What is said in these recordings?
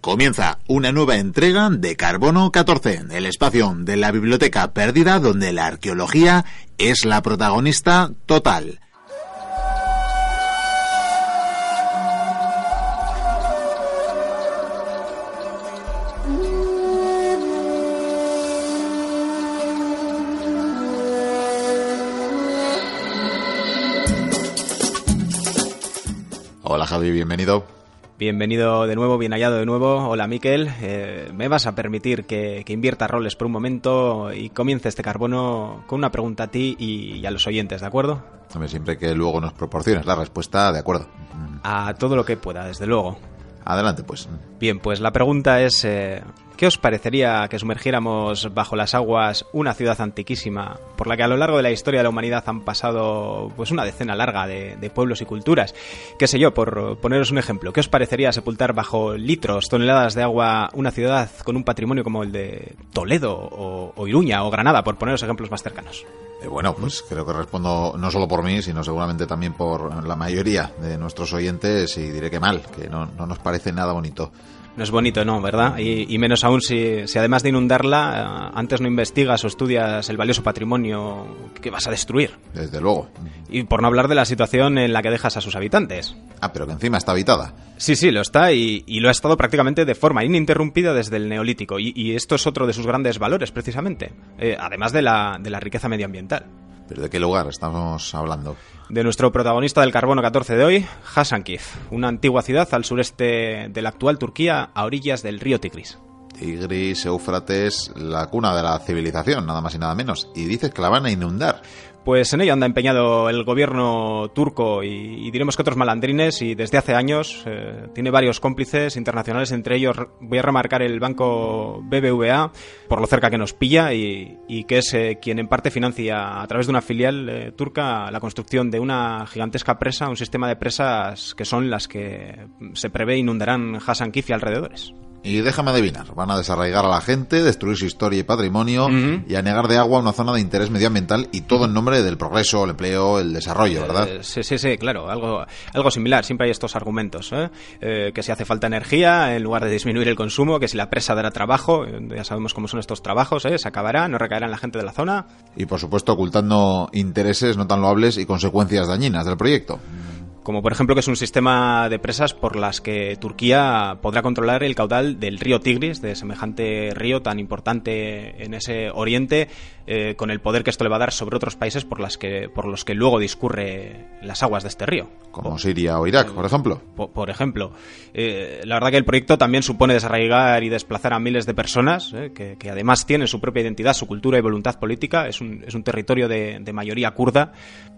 Comienza una nueva entrega de Carbono 14, el espacio de la biblioteca perdida donde la arqueología es la protagonista total. Hola Javi, bienvenido. Bienvenido de nuevo, bien hallado de nuevo. Hola Miquel, eh, me vas a permitir que, invierta roles por un momento y comience este carbono con una pregunta a ti y, a los oyentes, ¿de acuerdo? siempre que luego nos proporciones la respuesta, de acuerdo. A todo lo que pueda, desde luego. Adelante, pues. Bien, pues la pregunta es, eh, ¿qué os parecería que sumergiéramos bajo las aguas una ciudad antiquísima por la que a lo largo de la historia de la humanidad han pasado pues una decena larga de, pueblos y culturas? Qué sé yo, por poneros un ejemplo, ¿qué os parecería sepultar bajo litros, toneladas de agua una ciudad con un patrimonio como el de Toledo o, Iruña o Granada, por poneros ejemplos más cercanos? Eh, bueno, pues creo que respondo no solo por mí, sino seguramente también por la mayoría de nuestros oyentes y diré que mal, que no nos parece nada bonito. No es bonito, no, ¿verdad? Y, menos aún si, si, además de inundarla, eh, antes no investigas o estudias el valioso patrimonio que vas a destruir. Desde luego. Y por no hablar de la situación en la que dejas a sus habitantes. Ah, pero que encima está habitada. Sí, sí, lo está y, lo ha estado prácticamente de forma ininterrumpida desde el neolítico. Y, esto es otro de sus grandes valores, precisamente. Eh, además de la, de la riqueza medioambiental. ¿Pero de qué lugar estamos hablando? De nuestro protagonista del carbono 14 de hoy, Hasankeyf, una antigua ciudad al sureste de la actual Turquía, a orillas del río Tigris. Tigris, Éufrates, la cuna de la civilización, nada más y nada menos. Y dices que la van a inundar. Pues en ello anda empeñado el gobierno turco y, diremos que otros malandrines y desde hace años eh, tiene varios cómplices internacionales, entre ellos voy a remarcar el banco BBVA por lo cerca que nos pilla y, que es eh, quien en parte financia a través de una filial eh, turca la construcción de una gigantesca presa, un sistema de presas que son las que se prevé inundarán Hassan Kif y alrededores. Y déjame adivinar, van a desarraigar a la gente, destruir su historia y patrimonio y a negar de agua una zona de interés medioambiental y todo en nombre del progreso, el empleo, el desarrollo, ¿verdad? Eh, sí, sí, sí, claro, algo, algo similar, siempre hay estos argumentos, ¿eh? ¿eh? que si hace falta energía, en lugar de disminuir el consumo, que si la presa dará trabajo, ya sabemos cómo son estos trabajos, ¿eh? se acabará, no recaerá en la gente de la zona. Y por supuesto ocultando intereses no tan loables y consecuencias dañinas del proyecto como por ejemplo que es un sistema de presas por las que Turquía podrá controlar el caudal del río Tigris, de semejante río tan importante en ese oriente, eh, con el poder que esto le va a dar sobre otros países por, las que, por los que luego discurre las aguas de este río. Como Siria o Irak, por ejemplo. Por, ejemplo. Eh, la verdad que el proyecto también supone desarraigar y desplazar a miles de personas, eh, que, además tienen su propia identidad, su cultura y voluntad política. Es un, es un territorio de, mayoría kurda.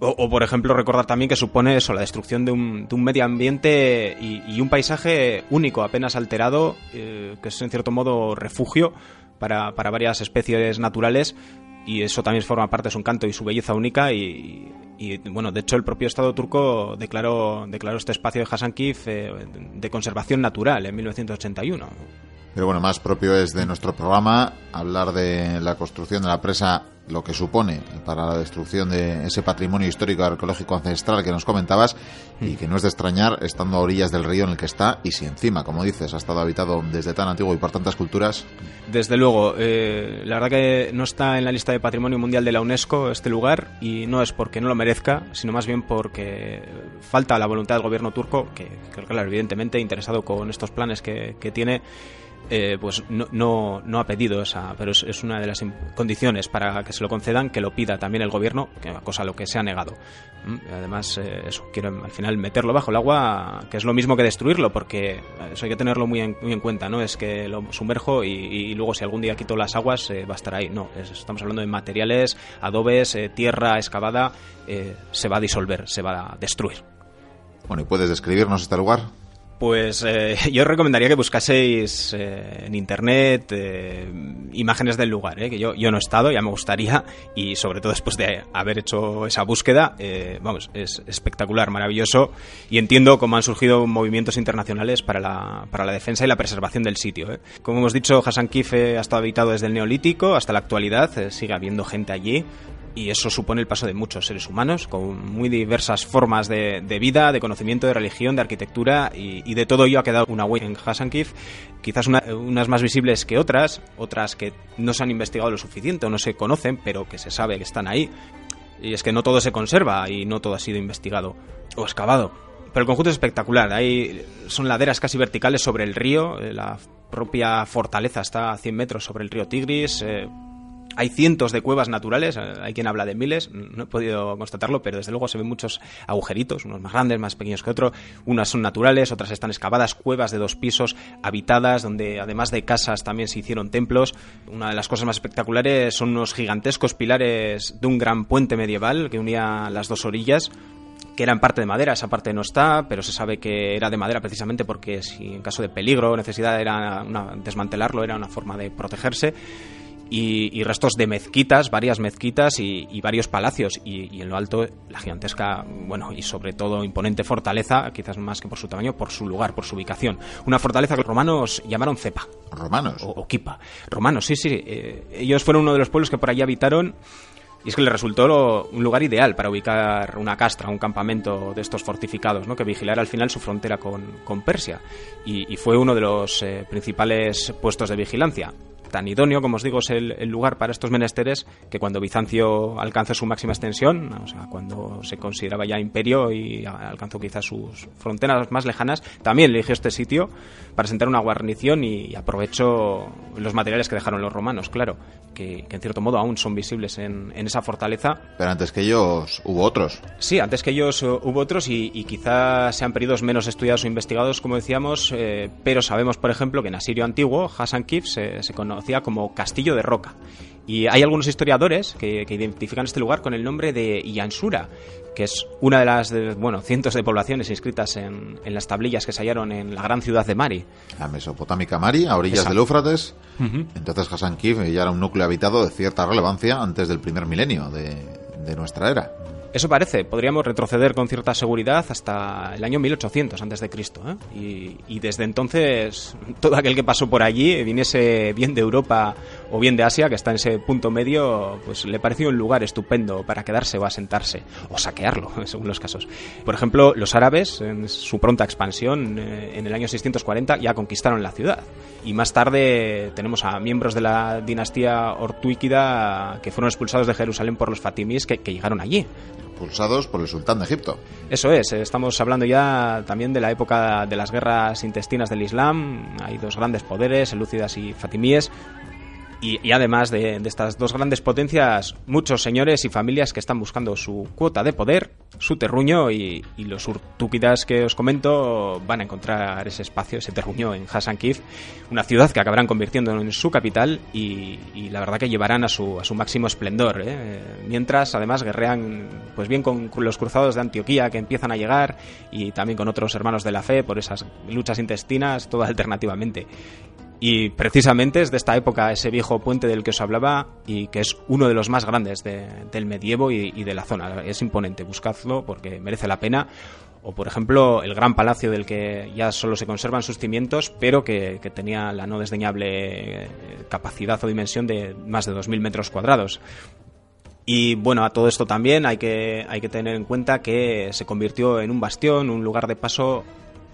O, por ejemplo, recordar también que supone eso, la destrucción de un, de un medio ambiente y, un paisaje único, apenas alterado, que es en cierto modo refugio para, para varias especies naturales y eso también forma parte de su encanto y su belleza única y, bueno, de hecho el propio Estado turco declaró, declaró este espacio de Hasankeyf eh, de conservación natural en 1981. Pero bueno, más propio es de nuestro programa hablar de la construcción de la presa lo que supone para la destrucción de ese patrimonio histórico arqueológico ancestral que nos comentabas y que no es de extrañar estando a orillas del río en el que está y si encima, como dices, ha estado habitado desde tan antiguo y por tantas culturas. Desde luego, eh, la verdad que no está en la lista de Patrimonio Mundial de la UNESCO este lugar y no es porque no lo merezca, sino más bien porque falta la voluntad del gobierno turco, que, que evidentemente interesado con estos planes que, que tiene eh, pues no, no, no, ha pedido esa, pero es, una de las condiciones para que se lo concedan, que lo pida también el gobierno, cosa a lo que se ha negado. Mm, además, eh, eso, quiero al final meterlo bajo el agua, que es lo mismo que destruirlo, porque eso hay que tenerlo muy en, muy en cuenta, ¿no? Es que lo sumerjo y, luego si algún día quito las aguas eh, va a estar ahí. No, estamos hablando de materiales, adobes, tierra excavada, se va a disolver, se va a destruir. Bueno, ¿y puedes describirnos este lugar? Pues eh, yo recomendaría que buscaseis eh, en internet eh, imágenes del lugar, que yo, yo no he estado, ya me gustaría, y sobre todo después de haber hecho esa búsqueda, vamos, es espectacular, maravilloso, y entiendo cómo han surgido movimientos internacionales para la, para la defensa y la preservación del sitio. Como hemos dicho, Hassan Kif ha estado habitado desde el Neolítico hasta la actualidad, sigue habiendo gente allí, y eso supone el paso de muchos seres humanos con muy diversas formas de, vida, de conocimiento, de religión, de arquitectura y, de todo ello ha quedado una huella en Hasankif, quizás unas más visibles que otras, otras que no se han investigado lo suficiente o no se conocen, pero que se sabe que están ahí. Y es que no todo se conserva y no todo ha sido investigado o excavado. Pero el conjunto es espectacular. Hay, son laderas casi verticales sobre el río. Eh, la propia fortaleza está a 100 metros sobre el río Tigris. Eh, hay cientos de cuevas naturales, eh, hay quien habla de miles, no he podido constatarlo, pero desde luego se ven muchos agujeritos, unos más grandes, más pequeños que otros. Unas son naturales, otras están excavadas, cuevas de dos pisos, habitadas, donde además de casas también se hicieron templos. Una de las cosas más espectaculares son unos gigantescos pilares de un gran puente medieval que unía las dos orillas que eran parte de madera, esa parte no está, pero se sabe que era de madera precisamente porque si en caso de peligro o necesidad era desmantelarlo, era una forma de protegerse y, restos de mezquitas, varias mezquitas y, varios palacios. Y, en lo alto, la gigantesca, bueno, y sobre todo imponente fortaleza, quizás más que por su tamaño, por su lugar, por su ubicación. Una fortaleza que los romanos llamaron Cepa. ¿Romanos? O, Kipa. Romanos, sí, sí. Eh, ellos fueron uno de los pueblos que por allí habitaron. Y es que les resultó un lugar ideal para ubicar una castra, un campamento de estos fortificados, ¿no? que vigilara al final su frontera con, Persia. Y, fue uno de los eh, principales puestos de vigilancia tan idóneo, como os digo, es el, lugar para estos menesteres que cuando Bizancio alcanzó su máxima extensión, o sea, cuando se consideraba ya imperio y alcanzó quizás sus fronteras más lejanas, también eligió este sitio para sentar una guarnición y aprovechó los materiales que dejaron los romanos, claro, que, en cierto modo aún son visibles en, esa fortaleza. Pero antes que ellos hubo otros. Sí, antes que ellos uh, hubo otros y, quizás sean periodos menos estudiados o investigados, como decíamos, eh, pero sabemos, por ejemplo, que en Asirio antiguo, Hassan Kif se, se como Castillo de Roca. Y hay algunos historiadores que, identifican este lugar con el nombre de Iansura, que es una de las bueno, cientos de poblaciones inscritas en, las tablillas que se hallaron en la gran ciudad de Mari. La mesopotámica Mari, a orillas del Éufrates. Entonces Hassan Kif ya era un núcleo habitado de cierta relevancia antes del primer milenio de nuestra era. Eso parece, podríamos retroceder con cierta seguridad hasta el año 1800 antes de Cristo, ¿eh? y, desde entonces todo aquel que pasó por allí, viniese bien de Europa o bien de Asia, que está en ese punto medio, pues le pareció un lugar estupendo para quedarse o asentarse o saquearlo, según los casos. Por ejemplo, los árabes, en su pronta expansión, eh, en el año 640 ya conquistaron la ciudad, y más tarde tenemos a miembros de la dinastía ortuíquida que fueron expulsados de Jerusalén por los fatimíes que llegaron allí por el sultán de Egipto. Eso es, eh, estamos hablando ya también de la época de las guerras intestinas del Islam. Hay dos grandes poderes, elúcidas y fatimíes, y, además de, estas dos grandes potencias, muchos señores y familias que están buscando su cuota de poder, su terruño y, los urtúquidas que os comento van a encontrar ese espacio, ese terruño en Hassan Kif, una ciudad que acabarán convirtiendo en su capital y, la verdad que llevarán a su, a su máximo esplendor. ¿eh? Mientras además guerrean pues bien con los cruzados de Antioquía que empiezan a llegar y también con otros hermanos de la fe por esas luchas intestinas, todo alternativamente. Y precisamente es de esta época ese viejo puente del que os hablaba y que es uno de los más grandes del medievo y, de la zona. Es imponente, buscadlo porque merece la pena. O por ejemplo el gran palacio del que ya solo se conservan sus cimientos, pero que, tenía la no desdeñable eh, capacidad o dimensión de más de 2.000 metros cuadrados. Y bueno, a todo esto también hay que, hay que tener en cuenta que se convirtió en un bastión, un lugar de paso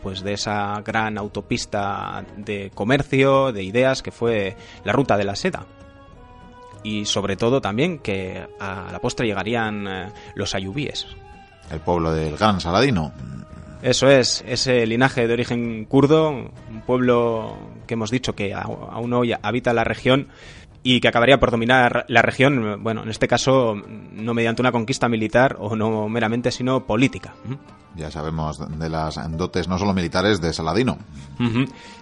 pues de esa gran autopista de comercio, de ideas que fue la ruta de la seda. Y sobre todo también que a la postre llegarían eh, los ayubíes. El pueblo del gran Saladino. Eso es, ese linaje de origen kurdo, un pueblo que hemos dicho que aún hoy habita la región y que acabaría por dominar la región, bueno, en este caso no mediante una conquista militar o no meramente, sino política. Ya sabemos de las dotes no solo militares de Saladino.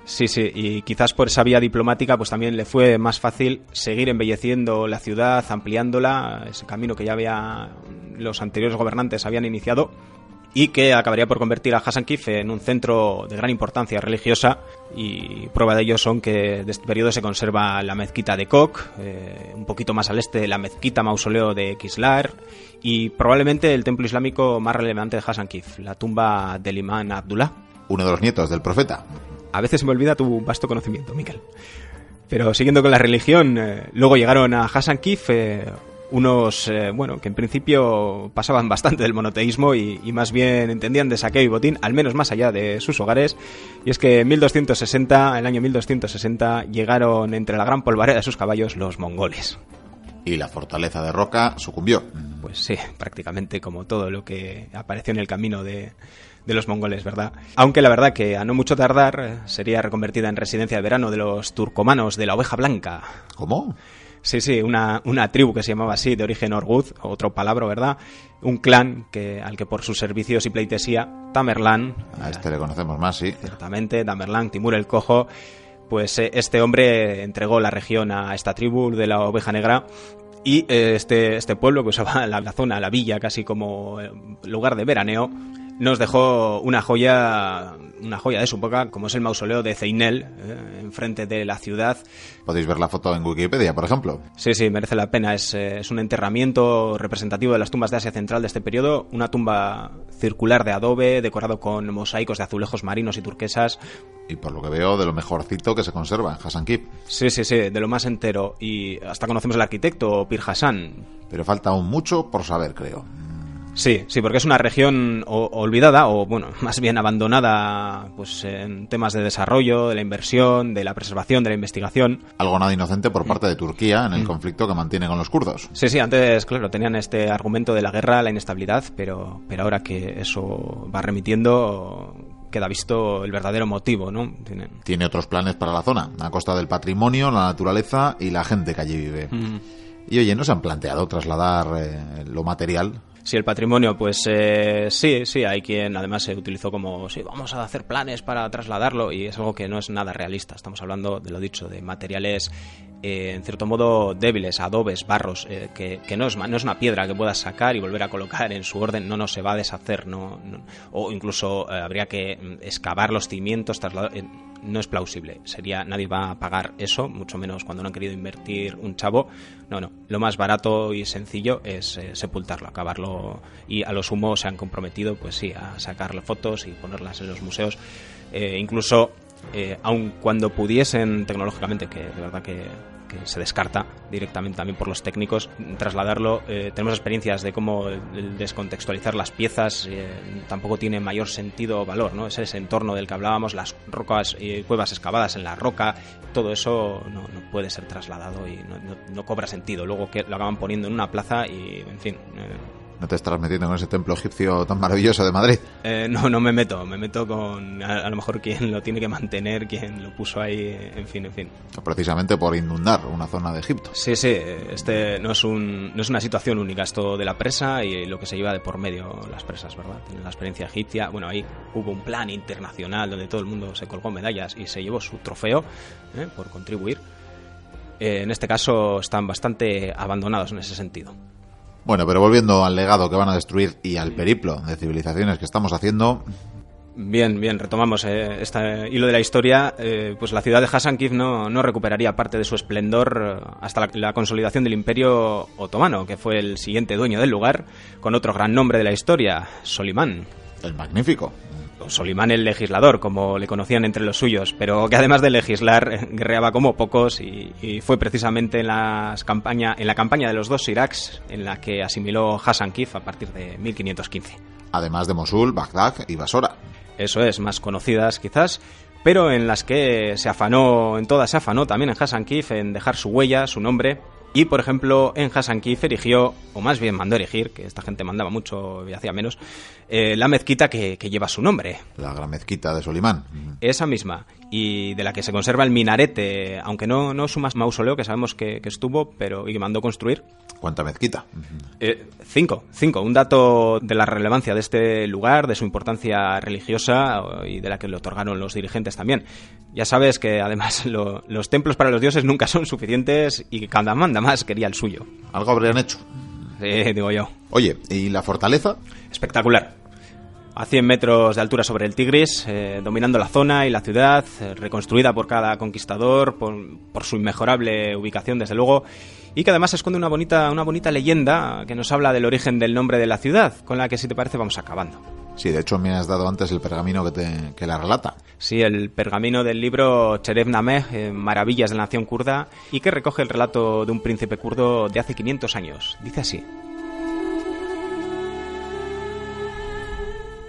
Sí, sí, y quizás por esa vía diplomática pues también le fue más fácil seguir embelleciendo la ciudad, ampliándola, ese camino que ya había los anteriores gobernantes habían iniciado y que acabaría por convertir a Hassan Kif en un centro de gran importancia religiosa y prueba de ello son que de este periodo se conserva la mezquita de Kok, eh, un poquito más al este la mezquita mausoleo de Kislar y probablemente el templo islámico más relevante de Hassan Kif, la tumba del imán Abdullah. Uno de los nietos del profeta. A veces se me olvida tu vasto conocimiento, Miquel. Pero siguiendo con la religión, eh, luego llegaron a Hassan Kif eh, unos, eh, bueno, que en principio pasaban bastante del monoteísmo y, y, más bien entendían de saqueo y botín, al menos más allá de sus hogares. Y es que en 1260, el año 1260, llegaron entre la gran polvareda de sus caballos los mongoles. Y la fortaleza de Roca sucumbió. Pues sí, prácticamente como todo lo que apareció en el camino de, de los mongoles, ¿verdad? Aunque la verdad que a no mucho tardar eh, sería reconvertida en residencia de verano de los turcomanos de la oveja blanca. ¿Cómo? Sí, sí, una, una tribu que se llamaba así, de origen Orgud, otro palabra, ¿verdad? Un clan que, al que por sus servicios y pleitesía, Tamerlán... A este le conocemos más, sí. Ciertamente, Tamerlán, Timur el Cojo, pues eh, este hombre entregó la región a esta tribu de la oveja negra y eh, este, este pueblo que usaba la, la, zona, la villa, casi como eh, lugar de veraneo, nos dejó una joya, una joya de su época, como es el mausoleo de Ceinel, eh, enfrente de la ciudad. Podéis ver la foto en Wikipedia, por ejemplo. Sí, sí, merece la pena. Es, eh, es, un enterramiento representativo de las tumbas de Asia Central de este periodo. Una tumba circular de adobe, decorado con mosaicos de azulejos marinos y turquesas. Y por lo que veo, de lo mejorcito que se conserva en Hassan Kip. Sí, sí, sí, de lo más entero. Y hasta conocemos al arquitecto, Pir Hassan. Pero falta aún mucho por saber, creo. Sí, sí, porque es una región o, olvidada o, bueno, más bien abandonada pues, en temas de desarrollo, de la inversión, de la preservación, de la investigación. Algo nada inocente por parte de Turquía en el mm. conflicto que mantiene con los kurdos. Sí, sí, antes, claro, tenían este argumento de la guerra, la inestabilidad, pero, pero ahora que eso va remitiendo, queda visto el verdadero motivo, ¿no? Tiene... Tiene otros planes para la zona, a costa del patrimonio, la naturaleza y la gente que allí vive. Mm. Y oye, ¿no se han planteado trasladar eh, lo material Sí, el patrimonio, pues eh, sí, sí, hay quien además se utilizó como, sí, vamos a hacer planes para trasladarlo y es algo que no es nada realista. Estamos hablando, de lo dicho, de materiales eh, en cierto modo débiles, adobes, barros, eh, que, que no, es, no es una piedra que puedas sacar y volver a colocar en su orden, no, no se va a deshacer, no, no o incluso eh, habría que mm, excavar los cimientos, trasladar no es plausible. Sería, nadie va a pagar eso, mucho menos cuando no han querido invertir un chavo. No, no. Lo más barato y sencillo es eh, sepultarlo, acabarlo. Y a lo sumo se han comprometido, pues sí, a sacarle fotos y ponerlas en los museos. Eh, incluso, eh, aun cuando pudiesen tecnológicamente, que de verdad que se descarta directamente también por los técnicos, trasladarlo. Eh, tenemos experiencias de cómo el descontextualizar las piezas eh, tampoco tiene mayor sentido o valor, ¿no? Es ese entorno del que hablábamos, las rocas y cuevas excavadas en la roca, todo eso no, no puede ser trasladado y no, no, no, cobra sentido. Luego que lo acaban poniendo en una plaza y, en fin. No te estarás metiendo con ese templo egipcio tan maravilloso de Madrid. Eh, no, no me meto. Me meto con a, a, lo mejor quien lo tiene que mantener, quien lo puso ahí, en fin, en fin. Precisamente por inundar una zona de Egipto. Sí, sí. Este no es, un, no es una situación única esto de la presa y lo que se lleva de por medio las presas, ¿verdad? Tienen la experiencia egipcia. Bueno, ahí hubo un plan internacional donde todo el mundo se colgó medallas y se llevó su trofeo ¿eh? por contribuir. Eh, en este caso están bastante abandonados en ese sentido. Bueno, pero volviendo al legado que van a destruir y al periplo de civilizaciones que estamos haciendo. Bien, bien, retomamos eh, este hilo de la historia. Eh, pues la ciudad de Hasankif no, no recuperaría parte de su esplendor eh, hasta la, la, consolidación del Imperio Otomano, que fue el siguiente dueño del lugar, con otro gran nombre de la historia, Solimán. El Magnífico. Solimán el legislador, como le conocían entre los suyos, pero que además de legislar guerreaba como pocos y, y fue precisamente en, las campaña, en la campaña de los dos Iraks en la que asimiló Hassan Kif a partir de 1515. Además de Mosul, Bagdad y Basora. Eso es, más conocidas quizás, pero en las que se afanó, en todas se afanó también en Hassan Kif en dejar su huella, su nombre, y, por ejemplo, en Hassan Kif erigió, o más bien mandó erigir, que esta gente mandaba mucho y hacía menos, eh, la mezquita que, que, lleva su nombre. La gran mezquita de Solimán. Esa misma. Y de la que se conserva el minarete, aunque no, no su más mausoleo, que sabemos que, que estuvo, pero y que mandó construir. ¿Cuánta mezquita? Eh, cinco, cinco. Un dato de la relevancia de este lugar, de su importancia religiosa y de la que le otorgaron los dirigentes también. Ya sabes que además lo, los templos para los dioses nunca son suficientes y cada manda más quería el suyo. Algo habrían hecho. Sí, digo yo. Oye, ¿y la fortaleza? Espectacular. A 100 metros de altura sobre el Tigris, eh, dominando la zona y la ciudad, eh, reconstruida por cada conquistador, por, por, su inmejorable ubicación, desde luego, y que además esconde una bonita, una bonita leyenda que nos habla del origen del nombre de la ciudad, con la que, si te parece, vamos acabando. Sí, de hecho me has dado antes el pergamino que, te, que la relata. Sí, el pergamino del libro Cherev Nameh, eh, Maravillas de la Nación Kurda, y que recoge el relato de un príncipe kurdo de hace 500 años. Dice así.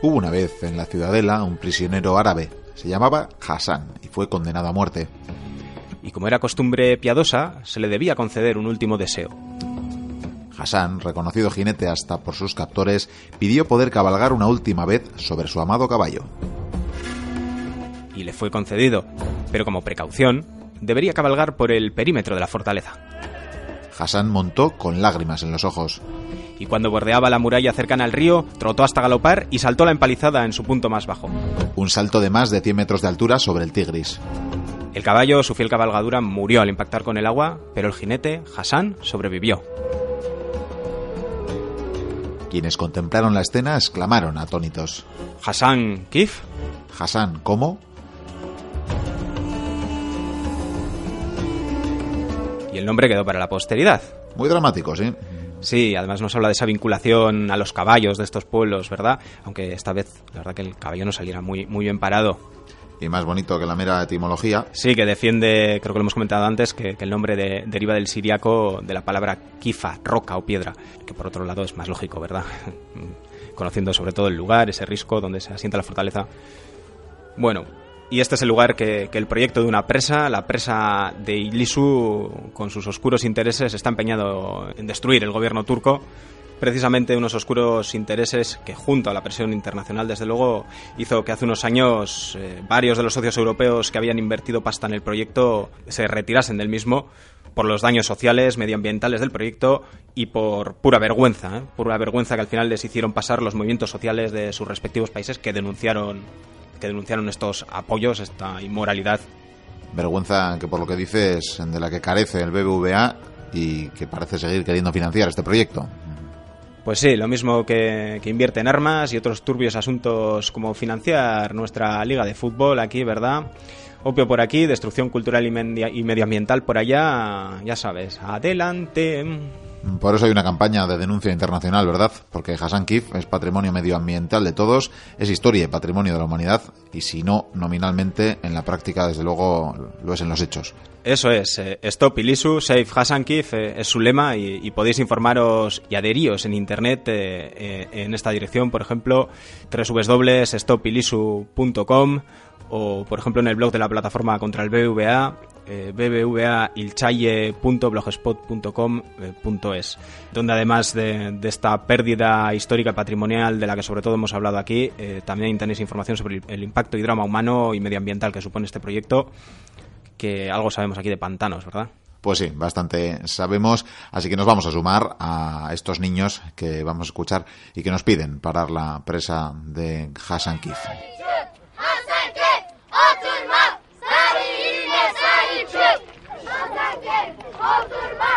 Hubo una vez en la ciudadela un prisionero árabe. Se llamaba Hassan y fue condenado a muerte. Y como era costumbre piadosa, se le debía conceder un último deseo. Hassan, reconocido jinete hasta por sus captores, pidió poder cabalgar una última vez sobre su amado caballo. Y le fue concedido, pero como precaución, debería cabalgar por el perímetro de la fortaleza. Hassan montó con lágrimas en los ojos. Y cuando bordeaba la muralla cercana al río, trotó hasta galopar y saltó la empalizada en su punto más bajo. Un salto de más de 100 metros de altura sobre el Tigris. El caballo, su fiel cabalgadura, murió al impactar con el agua, pero el jinete, Hassan, sobrevivió. Quienes contemplaron la escena exclamaron atónitos. ¿Hassan Kif? Hassan, ¿cómo? Y el nombre quedó para la posteridad. Muy dramático, sí. Sí, además nos habla de esa vinculación a los caballos de estos pueblos, ¿verdad? Aunque esta vez, la verdad que el caballo no saliera muy, muy bien parado. Y más bonito que la mera etimología. Sí, que defiende, creo que lo hemos comentado antes, que, el nombre de- deriva del siriaco de la palabra kifa, roca o piedra, que por otro lado es más lógico, ¿verdad? Conociendo sobre todo el lugar, ese risco donde se asienta la fortaleza. Bueno, y este es el lugar que, que el proyecto de una presa, la presa de Ilisu, con sus oscuros intereses, está empeñado en destruir el gobierno turco. Precisamente unos oscuros intereses que, junto a la presión internacional, desde luego, hizo que hace unos años eh, varios de los socios europeos que habían invertido pasta en el proyecto se retirasen del mismo por los daños sociales, medioambientales del proyecto y por pura vergüenza, ¿eh? pura vergüenza que al final les hicieron pasar los movimientos sociales de sus respectivos países que denunciaron que denunciaron estos apoyos, esta inmoralidad. Vergüenza que por lo que dices de la que carece el BBVA y que parece seguir queriendo financiar este proyecto. Pues sí, lo mismo que, que invierte en armas y otros turbios asuntos como financiar nuestra liga de fútbol aquí, ¿verdad? Opio por aquí, destrucción cultural y, media- y medioambiental por allá, ya sabes, adelante. Por eso hay una campaña de denuncia internacional, ¿verdad? Porque Hassan Kif es patrimonio medioambiental de todos, es historia y patrimonio de la humanidad, y si no nominalmente, en la práctica, desde luego, lo es en los hechos. Eso es, eh, Stop Ilisu, Save Hassan Kif eh, es su lema y, podéis informaros y adheríos en internet eh, en esta dirección, por ejemplo, www.stopilisu.com o, por ejemplo, en el blog de la plataforma contra el BBVA, eh, bbvailchaye.blogspot.com eh, donde además de, esta pérdida histórica patrimonial de la que sobre todo hemos hablado aquí, eh, también tenéis información sobre el, el impacto y drama humano y medioambiental que supone este proyecto que algo sabemos aquí de pantanos, ¿verdad? Pues sí, bastante sabemos, así que nos vamos a sumar a estos niños que vamos a escuchar y que nos piden parar la presa de Hassan Kif. oturma.